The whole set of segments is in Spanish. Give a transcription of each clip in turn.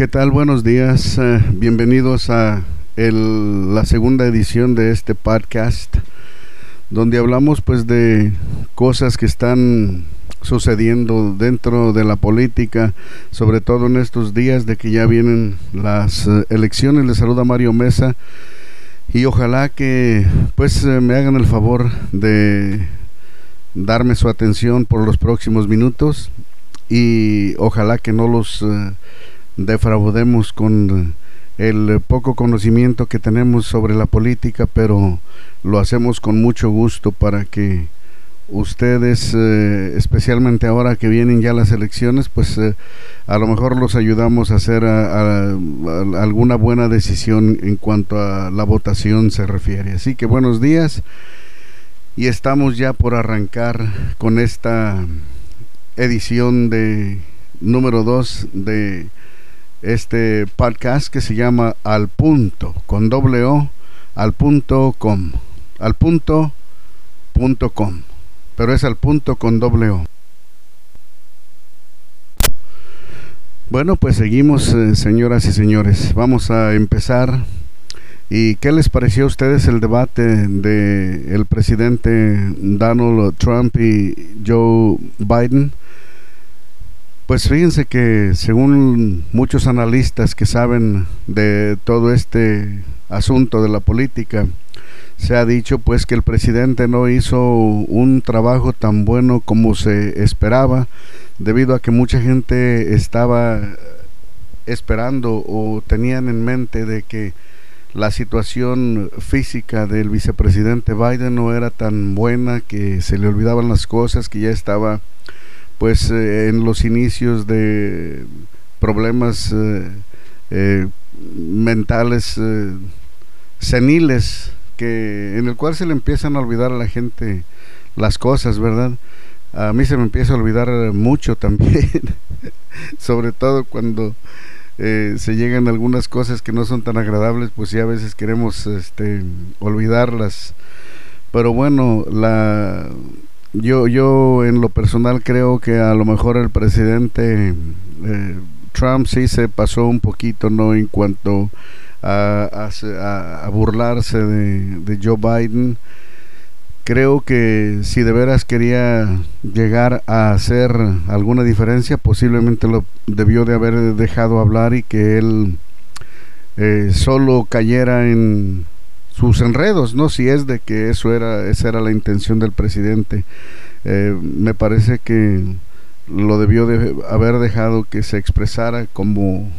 ¿Qué tal? Buenos días. eh, bienvenidos a la segunda edición de este podcast, donde hablamos pues de cosas que están sucediendo dentro de la política, sobre todo en estos días de que ya vienen las eh, elecciones. Les saluda Mario Mesa y ojalá que pues eh, me hagan el favor de darme su atención por los próximos minutos y ojalá que no los defraudemos con el poco conocimiento que tenemos sobre la política, pero lo hacemos con mucho gusto para que ustedes, eh, especialmente ahora que vienen ya las elecciones, pues eh, a lo mejor los ayudamos a hacer a- a- alguna buena decisión en cuanto a la votación se refiere. Así que buenos días y estamos ya por arrancar con esta edición de número 2 de este podcast que se llama Al Punto, con doble O, al punto com, al punto punto com, pero es al punto con doble O. Bueno, pues seguimos, eh, señoras y señores. Vamos a empezar. ¿Y qué les pareció a ustedes el debate de el presidente Donald Trump y Joe Biden? Pues fíjense que según muchos analistas que saben de todo este asunto de la política, se ha dicho pues que el presidente no hizo un trabajo tan bueno como se esperaba, debido a que mucha gente estaba esperando o tenían en mente de que la situación física del vicepresidente Biden no era tan buena, que se le olvidaban las cosas, que ya estaba pues eh, en los inicios de problemas eh, eh, mentales seniles que en el cual se le empiezan a olvidar a la gente las cosas, ¿verdad? A mí se me empieza a olvidar mucho también, sobre todo cuando se llegan algunas cosas que no son tan agradables, pues ya a veces queremos este, olvidarlas. Pero bueno, la yo yo en lo personal creo que a lo mejor el presidente eh, Trump sí se pasó un poquito, ¿no? En cuanto a, a se- a- a burlarse de, de Joe Biden. Creo que si de veras quería llegar a hacer alguna diferencia, posiblemente lo debió de haber dejado hablar y que él eh, solo cayera en sus enredos, ¿no? Si es de que eso era, esa era la intención del presidente. Eh, me parece que lo debió de haber dejado que se expresara como,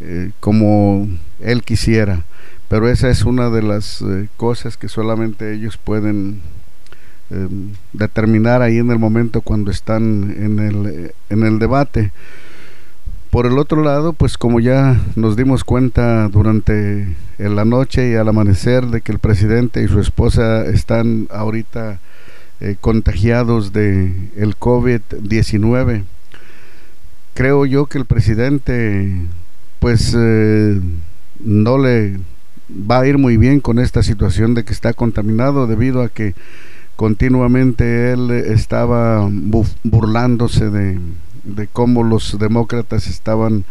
eh, como él quisiera. Pero esa es una de las eh, cosas que solamente ellos pueden eh, determinar ahí en el momento cuando están en el, en el debate. Por el otro lado, pues como ya nos dimos cuenta durante en la noche y al amanecer de que el presidente y su esposa están ahorita eh, contagiados de el COVID-19, creo yo que el presidente pues eh, no le va a ir muy bien con esta situación de que está contaminado debido a que continuamente él estaba burlándose de, de cómo los demócratas estaban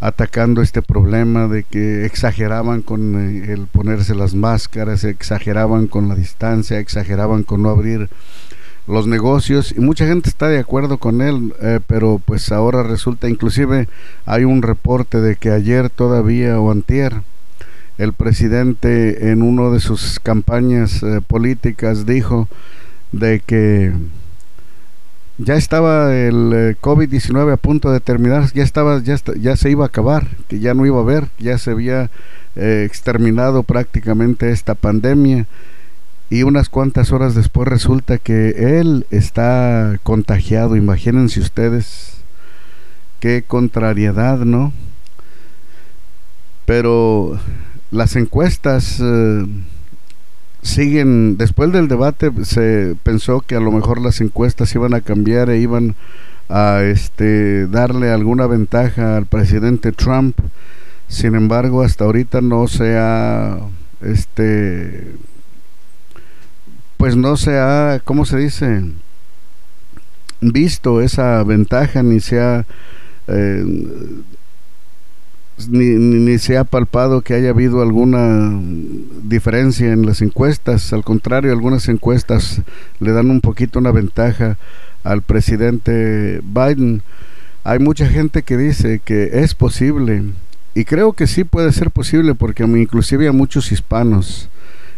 atacando este problema de que exageraban con eh, el ponerse las máscaras, exageraban con la distancia, exageraban con no abrir los negocios y mucha gente está de acuerdo con él, eh, pero pues ahora resulta, inclusive hay un reporte de que ayer todavía o antier el presidente en una de sus campañas eh, políticas dijo de que ya estaba el eh, COVID-19 a punto de terminar, ya estaba ya ya se iba a acabar, que ya no iba a haber, ya se había eh, exterminado prácticamente esta pandemia y unas cuantas horas después resulta que él está contagiado, imagínense ustedes qué contrariedad, ¿no? Pero las encuestas eh, siguen, después del debate se pensó que a lo mejor las encuestas iban a cambiar e iban a este darle alguna ventaja al presidente Trump. Sin embargo, hasta ahorita no se ha este pues no se ha, ¿cómo se dice? visto esa ventaja ni se ha eh, ni, ni, se ha palpado que haya habido alguna diferencia en las encuestas. Al contrario, algunas encuestas le dan un poquito una ventaja al presidente Biden. Hay mucha gente que dice que es posible y creo que sí puede ser posible porque inclusive hay muchos hispanos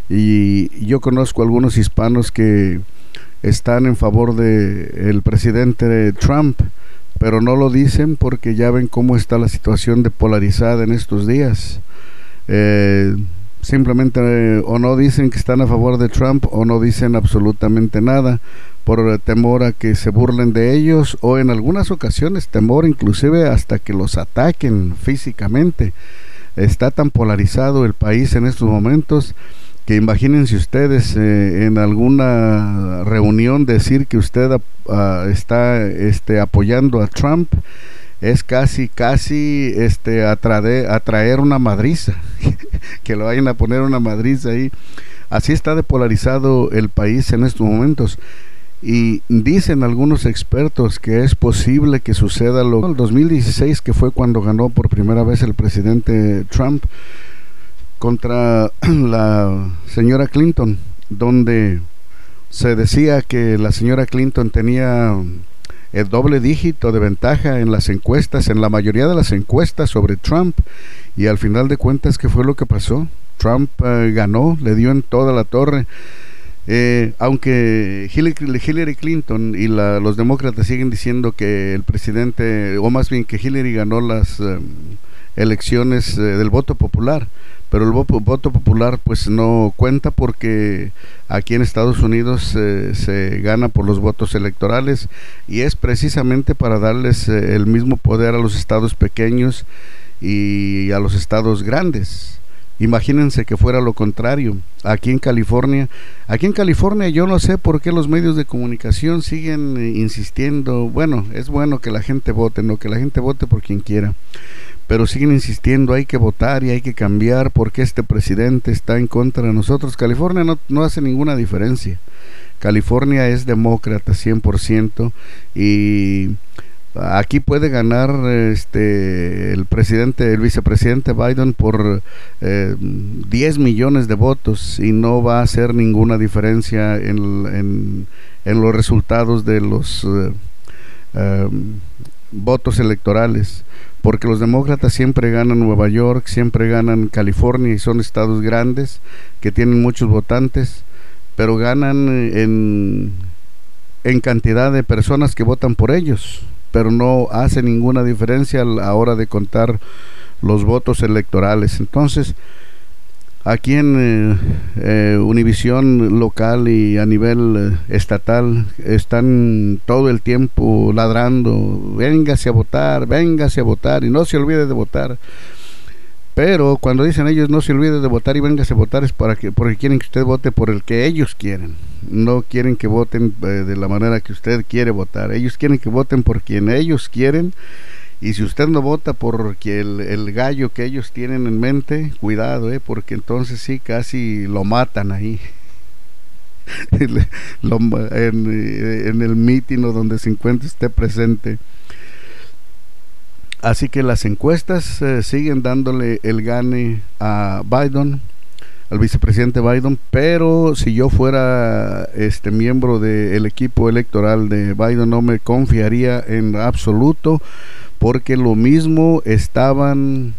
y yo conozco algunos hispanos que están en favor de el presidente Trump pero no lo dicen porque ya ven cómo está la situación de polarizada en estos días. Eh, simplemente eh, o no dicen que están a favor de Trump o no dicen absolutamente nada por temor a que se burlen de ellos o en algunas ocasiones temor inclusive hasta que los ataquen físicamente. Está tan polarizado el país en estos momentos que imagínense ustedes eh, en alguna reunión decir que usted está este, apoyando a Trump es casi casi este atraer, atraer una madriza que lo vayan a poner una madriza ahí. Así está depolarizado el país en estos momentos. Y dicen algunos expertos que es posible que suceda lo el 2016 que fue cuando ganó por primera vez el presidente Trump contra la señora Clinton, donde se decía que la señora Clinton tenía el doble dígito de ventaja en las encuestas, en la mayoría de las encuestas sobre Trump, y al final de cuentas, ¿qué fue lo que pasó? Trump eh, ganó, le dio en toda la torre. Eh, aunque Hillary, Clinton y los demócratas siguen diciendo que el presidente, o más bien que Hillary ganó las eh, elecciones del voto popular, pero el voto, popular pues no cuenta porque aquí en Estados Unidos eh, se gana por los votos electorales y es precisamente para darles eh, el mismo poder a los estados pequeños y a los estados grandes. Imagínense que fuera lo contrario. Aquí en California, aquí en California yo no sé por qué los medios de comunicación siguen eh, insistiendo, bueno, es bueno que la gente vote, no que la gente vote por quien quiera pero siguen insistiendo, hay que votar y hay que cambiar porque este presidente está en contra de nosotros. California no, no hace ninguna diferencia. California es demócrata 100% y aquí puede ganar este el presidente el vicepresidente Biden por eh, 10 millones de votos y no va a hacer ninguna diferencia en, en, los resultados de los eh, eh, votos electorales porque los demócratas siempre ganan Nueva York, siempre ganan California y son estados grandes que tienen muchos votantes, pero ganan en, en cantidad de personas que votan por ellos, pero no hace ninguna diferencia a la hora de contar los votos electorales. Entonces, Aquí en eh, eh, Univisión local y a nivel eh, estatal están todo el tiempo ladrando, véngase a votar, véngase a votar y no se olvide de votar. Pero cuando dicen ellos no se olvide de votar y véngase a votar es para que, porque quieren que usted vote por el que ellos quieren. No quieren que voten de la manera que usted quiere votar. Ellos quieren que voten por quien ellos quieren y si usted no vota por el, el gallo que ellos tienen en mente, cuidado, eh, porque entonces sí, casi lo matan ahí. en, en, el mitin o donde se encuentre esté presente. Así que las encuestas eh, siguen dándole el gane a Biden, al vicepresidente Biden, pero si yo fuera este miembro del equipo electoral de Biden no me confiaría en absoluto porque lo mismo estaban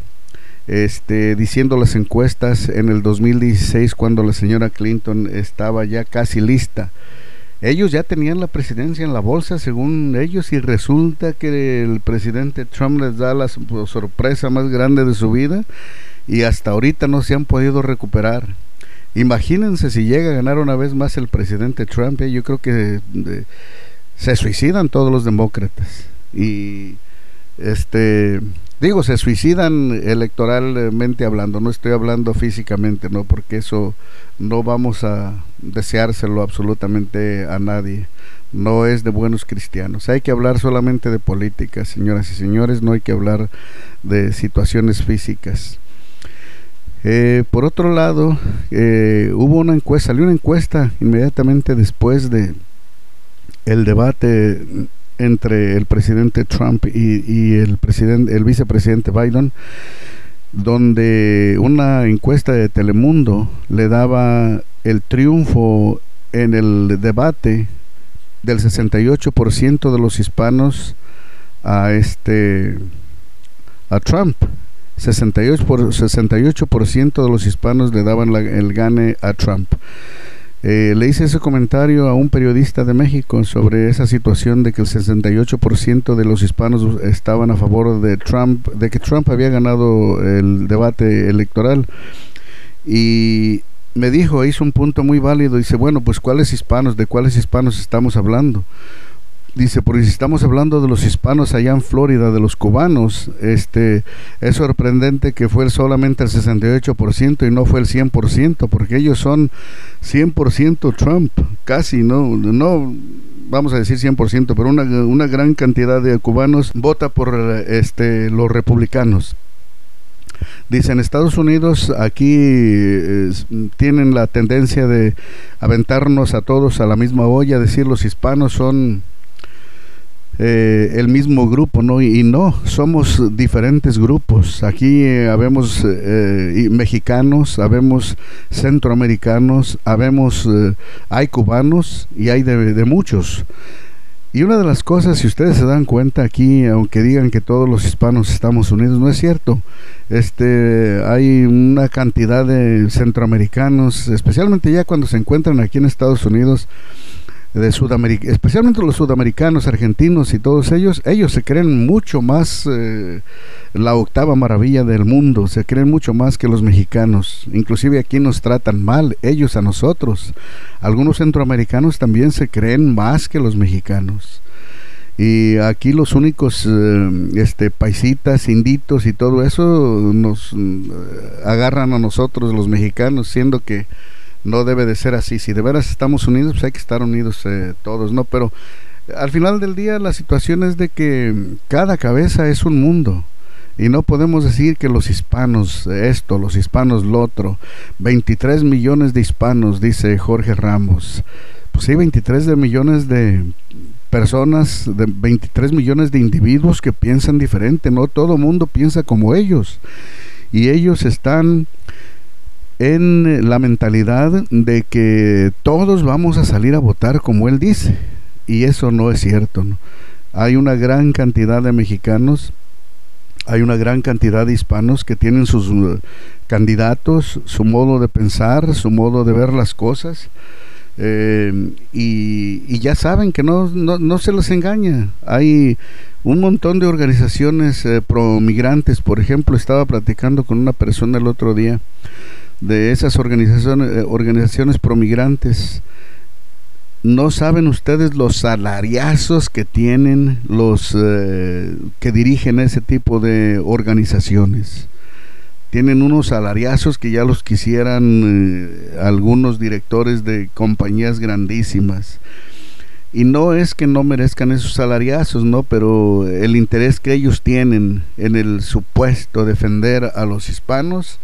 este, diciendo las encuestas en el 2016 cuando la señora Clinton estaba ya casi lista. Ellos ya tenían la presidencia en la bolsa según ellos y resulta que el presidente Trump les da la sorpresa más grande de su vida y hasta ahorita no se han podido recuperar. Imagínense si llega a ganar una vez más el presidente Trump, eh, yo creo que se suicidan todos los demócratas y este digo se suicidan electoralmente hablando no estoy hablando físicamente no porque eso no vamos a deseárselo absolutamente a nadie. No es de buenos cristianos. Hay que hablar solamente de política señoras y señores no hay que hablar de situaciones físicas. Eh, por otro lado eh, hubo una encuesta salió una encuesta inmediatamente después de el debate entre el presidente Trump y, el presidente el vicepresidente Biden donde una encuesta de Telemundo le daba el triunfo en el debate del 68% de los hispanos a este a Trump 68%, por, 68 de los hispanos le daban el gane a Trump. Eh, le hice ese comentario a un periodista de México sobre esa situación de que el 68% de los hispanos estaban a favor de Trump, de que Trump había ganado el debate electoral. Y me dijo, hizo un punto muy válido, dice, bueno, pues ¿cuáles hispanos? ¿De cuáles hispanos estamos hablando? Dice, porque si estamos hablando de los hispanos allá en Florida, de los cubanos, este, es sorprendente que fue solamente el 68% y no fue el 100%, porque ellos son 100% Trump, casi, no, no vamos a decir 100%, pero una, una gran cantidad de cubanos vota por este, los republicanos. Dice, en Estados Unidos aquí tienen la tendencia de aventarnos a todos a la misma olla, decir los hispanos son eh, el mismo grupo, ¿no? Y, no, somos diferentes grupos. Aquí eh, habemos eh, mexicanos, habemos centroamericanos, habemos, hay cubanos y hay de, muchos. Y una de las cosas, si ustedes se dan cuenta aquí, aunque digan que todos los hispanos estamos unidos, no es cierto. Este, hay una cantidad de centroamericanos, especialmente ya cuando se encuentran aquí en Estados Unidos, de Sudamérica, especialmente los sudamericanos, argentinos y todos ellos, ellos se creen mucho más eh, la octava maravilla del mundo, se creen mucho más que los mexicanos, inclusive aquí nos tratan mal, ellos a nosotros. Algunos centroamericanos también se creen más que los mexicanos. Y aquí los únicos eh, este paisitas, inditos y todo eso nos eh, agarran a nosotros los mexicanos, siendo que no debe de ser así. Si de veras estamos unidos, pues hay que estar unidos eh, todos, ¿no? Pero al final del día la situación es de que cada cabeza es un mundo. Y no podemos decir que los hispanos esto, los hispanos lo otro. 23 millones de hispanos, dice Jorge Ramos. Pues sí, 23 de millones de personas, de 23 millones de individuos que piensan diferente. No todo mundo piensa como ellos. Y ellos están en la mentalidad de que todos vamos a salir a votar como él dice. Y eso no es cierto. Hay una gran cantidad de mexicanos, hay una gran cantidad de hispanos que tienen sus uh, candidatos, su modo de pensar, su modo de ver las cosas. Eh, y, ya saben que no, no, se los engaña. Hay un montón de organizaciones eh, pro migrantes. Por ejemplo, estaba platicando con una persona el otro día de esas organizaciones, eh, organizaciones promigrantes. No saben ustedes los salariazos que tienen los eh, que dirigen ese tipo de organizaciones. Tienen unos salariazos que ya los quisieran eh, algunos directores de compañías grandísimas. Y no es que no merezcan esos salariazos, ¿no? Pero el interés que ellos tienen en el supuesto defender a los hispanos,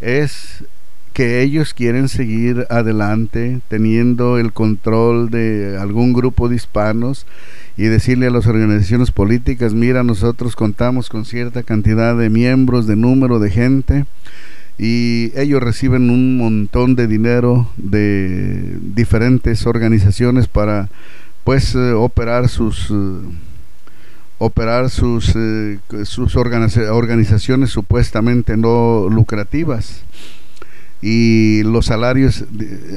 es que ellos quieren seguir adelante teniendo el control de algún grupo de hispanos y decirle a las organizaciones políticas, mira, nosotros contamos con cierta cantidad de miembros, de número de gente, y ellos reciben un montón de dinero de diferentes organizaciones para pues eh, operar sus eh, operar sus, eh, sus organizaciones supuestamente no lucrativas. Y los salarios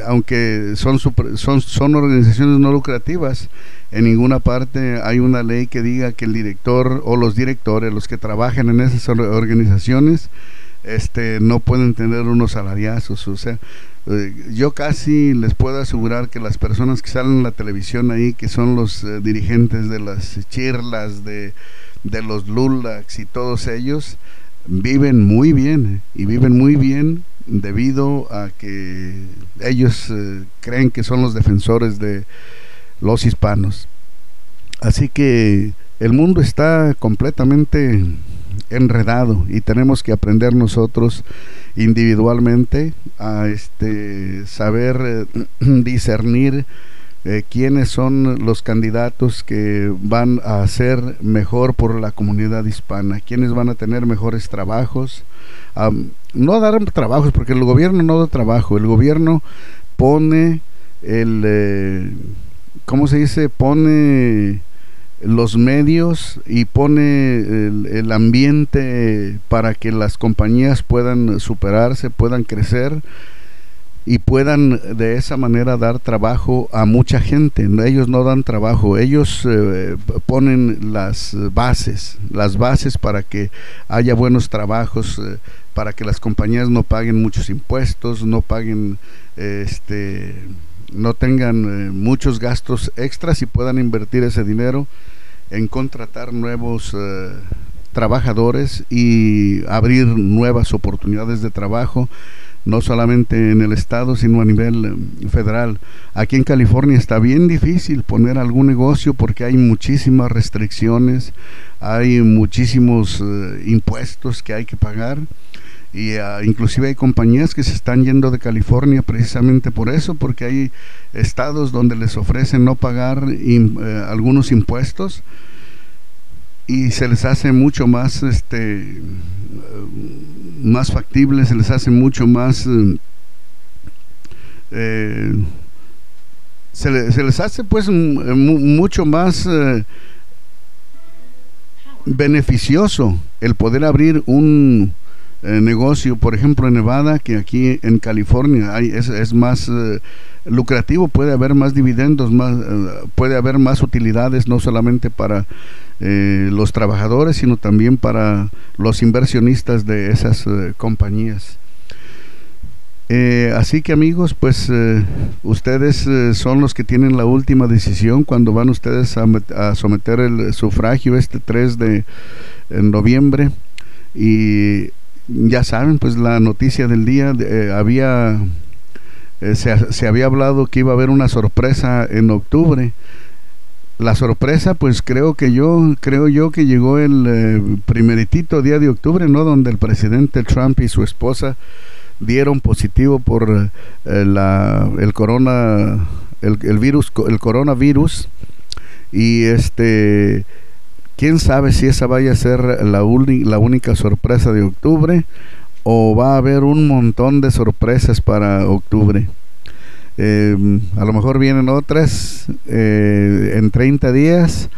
aunque son, son son organizaciones no lucrativas en ninguna parte hay una ley que diga que el director o los directores los que trabajan en esas organizaciones este no pueden tener unos salariazos o sea eh, yo casi les puedo asegurar que las personas que salen en la televisión ahí, que son los eh, dirigentes de las chirlas, de, de los lulax y todos ellos, viven muy bien y viven muy bien debido a que ellos eh, creen que son los defensores de los hispanos. Así que el mundo está completamente enredado y tenemos que aprender nosotros individualmente a este saber eh, discernir eh, quiénes son los candidatos que van a hacer mejor por la comunidad hispana, quiénes van a tener mejores trabajos. no dar trabajos, porque el gobierno no da trabajo, el gobierno pone el, eh, ¿cómo se dice? Pone los medios y pone el, ambiente para que las compañías puedan superarse, puedan crecer y puedan de esa manera dar trabajo a mucha gente. Ellos no dan trabajo, ellos eh, ponen las bases, las bases para que haya buenos trabajos, eh, para que las compañías no paguen muchos impuestos, no paguen este no tengan eh, muchos gastos extras y puedan invertir ese dinero en contratar nuevos eh, trabajadores y abrir nuevas oportunidades de trabajo, no solamente en el estado, sino a nivel eh, federal. Aquí en California está bien difícil poner algún negocio porque hay muchísimas restricciones, hay muchísimos impuestos que hay que pagar y ah, inclusive hay compañías que se están yendo de California precisamente por eso, porque hay estados donde les ofrecen no pagar eh, algunos impuestos y se les hace mucho más este más factible, se les hace mucho más eh, se, les hace pues mucho más eh, beneficioso el poder abrir un eh, negocio, por ejemplo, en Nevada, que aquí en California es, más eh, lucrativo, puede haber más dividendos, más, eh, puede haber más utilidades, no solamente para los trabajadores, sino también para los inversionistas de esas compañías. así que amigos, pues ustedes son los que tienen la última decisión cuando van ustedes a, someter el sufragio este 3 de noviembre y ya saben, pues la noticia del día eh, había eh, se, había hablado que iba a haber una sorpresa en octubre. La sorpresa, pues creo que yo creo yo que llegó el eh, primeritito día de octubre, no, donde el presidente Trump y su esposa dieron positivo por la, el corona el, el virus el coronavirus y este Quién sabe si esa vaya a ser la, única sorpresa de octubre o va a haber un montón de sorpresas para octubre. Em, a lo mejor vienen otras eh, en 30 días.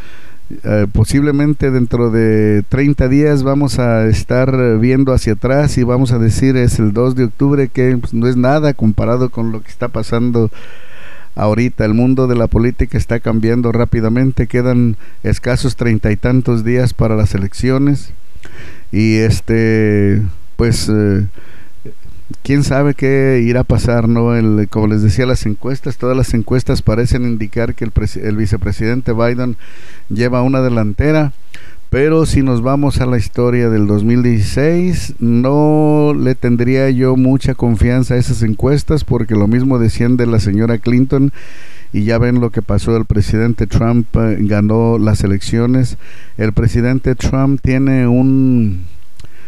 Eh, posiblemente dentro de 30 días vamos a estar viendo hacia atrás y vamos a decir es el 2 de octubre que pues, no es nada comparado con lo que está pasando ahorita el mundo de la política está cambiando rápidamente, quedan escasos treinta y tantos días para las elecciones. Y este pues eh, quién sabe qué irá a pasar, ¿no? El, como les decía, las encuestas, todas las encuestas parecen indicar que el, el vicepresidente Biden lleva una delantera pero si nos vamos a la historia del 2016, no le tendría yo mucha confianza a esas encuestas porque lo mismo decían de la señora Clinton y ya ven lo que pasó. El presidente Trump eh, ganó las elecciones. El presidente Trump tiene un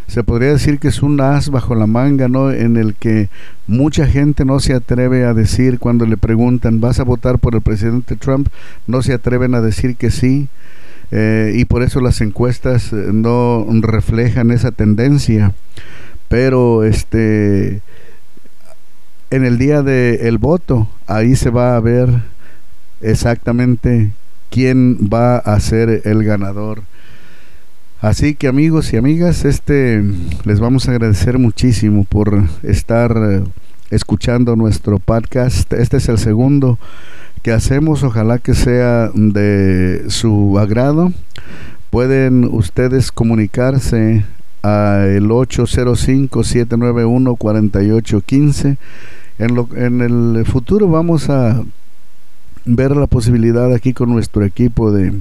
se podría decir que es un as bajo la manga, ¿no? En el que mucha gente no se atreve a decir cuando le preguntan, ¿vas a votar por el presidente Trump? No se atreven a decir que sí. Eh, y por eso las encuestas eh, no reflejan esa tendencia. Pero este en el día del voto, ahí se va a ver exactamente quién va a ser el ganador. Así que amigos y amigas, este les vamos a agradecer muchísimo por estar eh, escuchando nuestro podcast. Este es el segundo que hacemos, ojalá que sea de su agrado. Pueden ustedes comunicarse al 805-791-4815. En, lo, en el futuro vamos a ver la posibilidad aquí con nuestro equipo de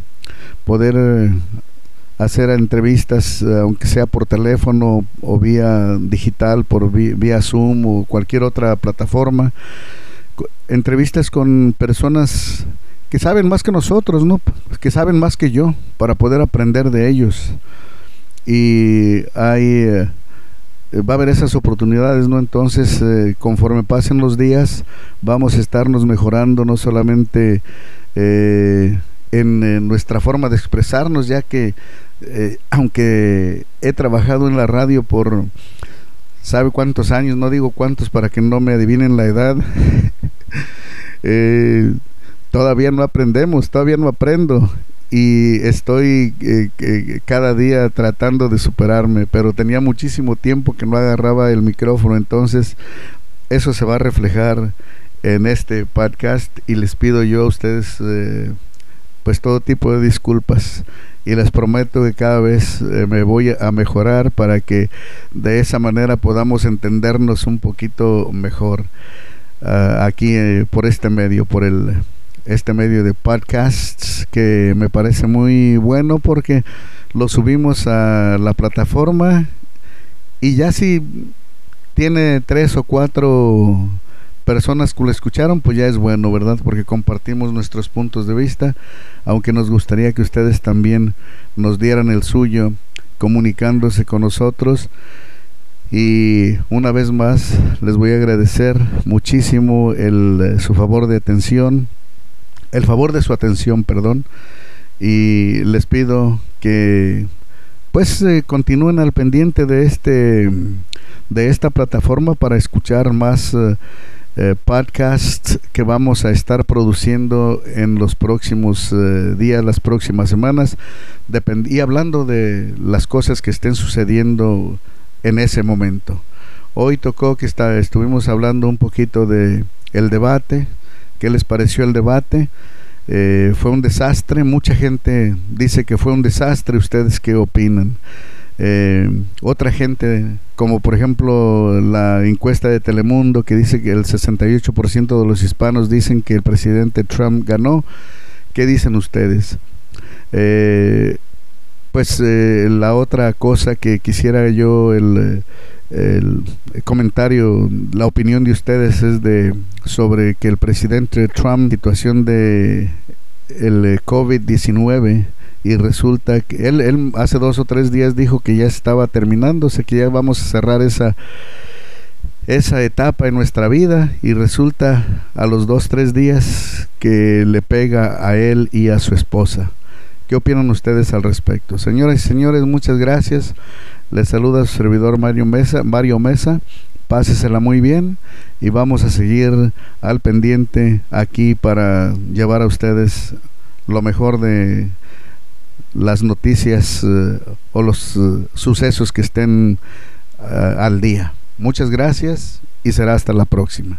poder eh, hacer entrevistas, eh, aunque sea por teléfono o vía digital, por vía Zoom o cualquier otra plataforma entrevistas con personas que saben más que nosotros, ¿no? Que saben más que yo para poder aprender de ellos. Y hay eh, va a haber esas oportunidades, ¿no? Entonces, conforme pasen los días, vamos a estarnos mejorando, no solamente en, en, nuestra forma de expresarnos, ya que aunque he trabajado en la radio por sabe cuántos años, no digo cuántos para que no me adivinen la edad. Eh, todavía no aprendemos, todavía no aprendo. Y estoy eh, cada día tratando de superarme, pero tenía muchísimo tiempo que no agarraba el micrófono, entonces eso se va a reflejar en este podcast y les pido yo a ustedes eh, pues todo tipo de disculpas. Y les prometo que cada vez me voy a mejorar para que de esa manera podamos entendernos un poquito mejor ah, aquí eh, por este medio, por el este medio de podcasts que me parece muy bueno porque lo subimos a la plataforma y ya si tiene tres o cuatro personas que lo escucharon, pues ya es bueno, ¿verdad? Porque compartimos nuestros puntos de vista, aunque nos gustaría que ustedes también nos dieran el suyo comunicándose con nosotros. Y una vez más les voy a agradecer muchísimo el, eh, su favor de atención, el favor de su atención, perdón. Y les pido que pues eh, continúen al pendiente de este de esta plataforma para escuchar más eh, eh, podcast que vamos a estar produciendo en los próximos días, las próximas semanas, y hablando de las cosas que estén sucediendo en ese momento. Hoy tocó que está, estuvimos hablando un poquito de el debate, qué les pareció el debate. Eh, fue un desastre, mucha gente dice que fue un desastre, ustedes qué opinan. Eh, otra gente, como por ejemplo la encuesta de Telemundo que dice que el 68% de los hispanos dicen que el presidente Trump ganó, ¿qué dicen ustedes? Eh, pues eh, la otra cosa que quisiera yo el, el, comentario, la opinión de ustedes es de sobre que el presidente Trump, situación de el COVID-19, y resulta que él, él hace dos o tres días dijo que ya estaba terminándose, que ya vamos a cerrar esa, esa etapa en nuestra vida y resulta a los dos, tres días que le pega a él y a su esposa. ¿Qué opinan ustedes al respecto? Señoras y señores, muchas gracias. Les saluda su servidor Mario Mesa. Mario Mesa. Pásesela muy bien y vamos a seguir al pendiente aquí para llevar a ustedes lo mejor de las noticias eh, o los eh, sucesos que estén eh, al día. Muchas gracias y será hasta la próxima.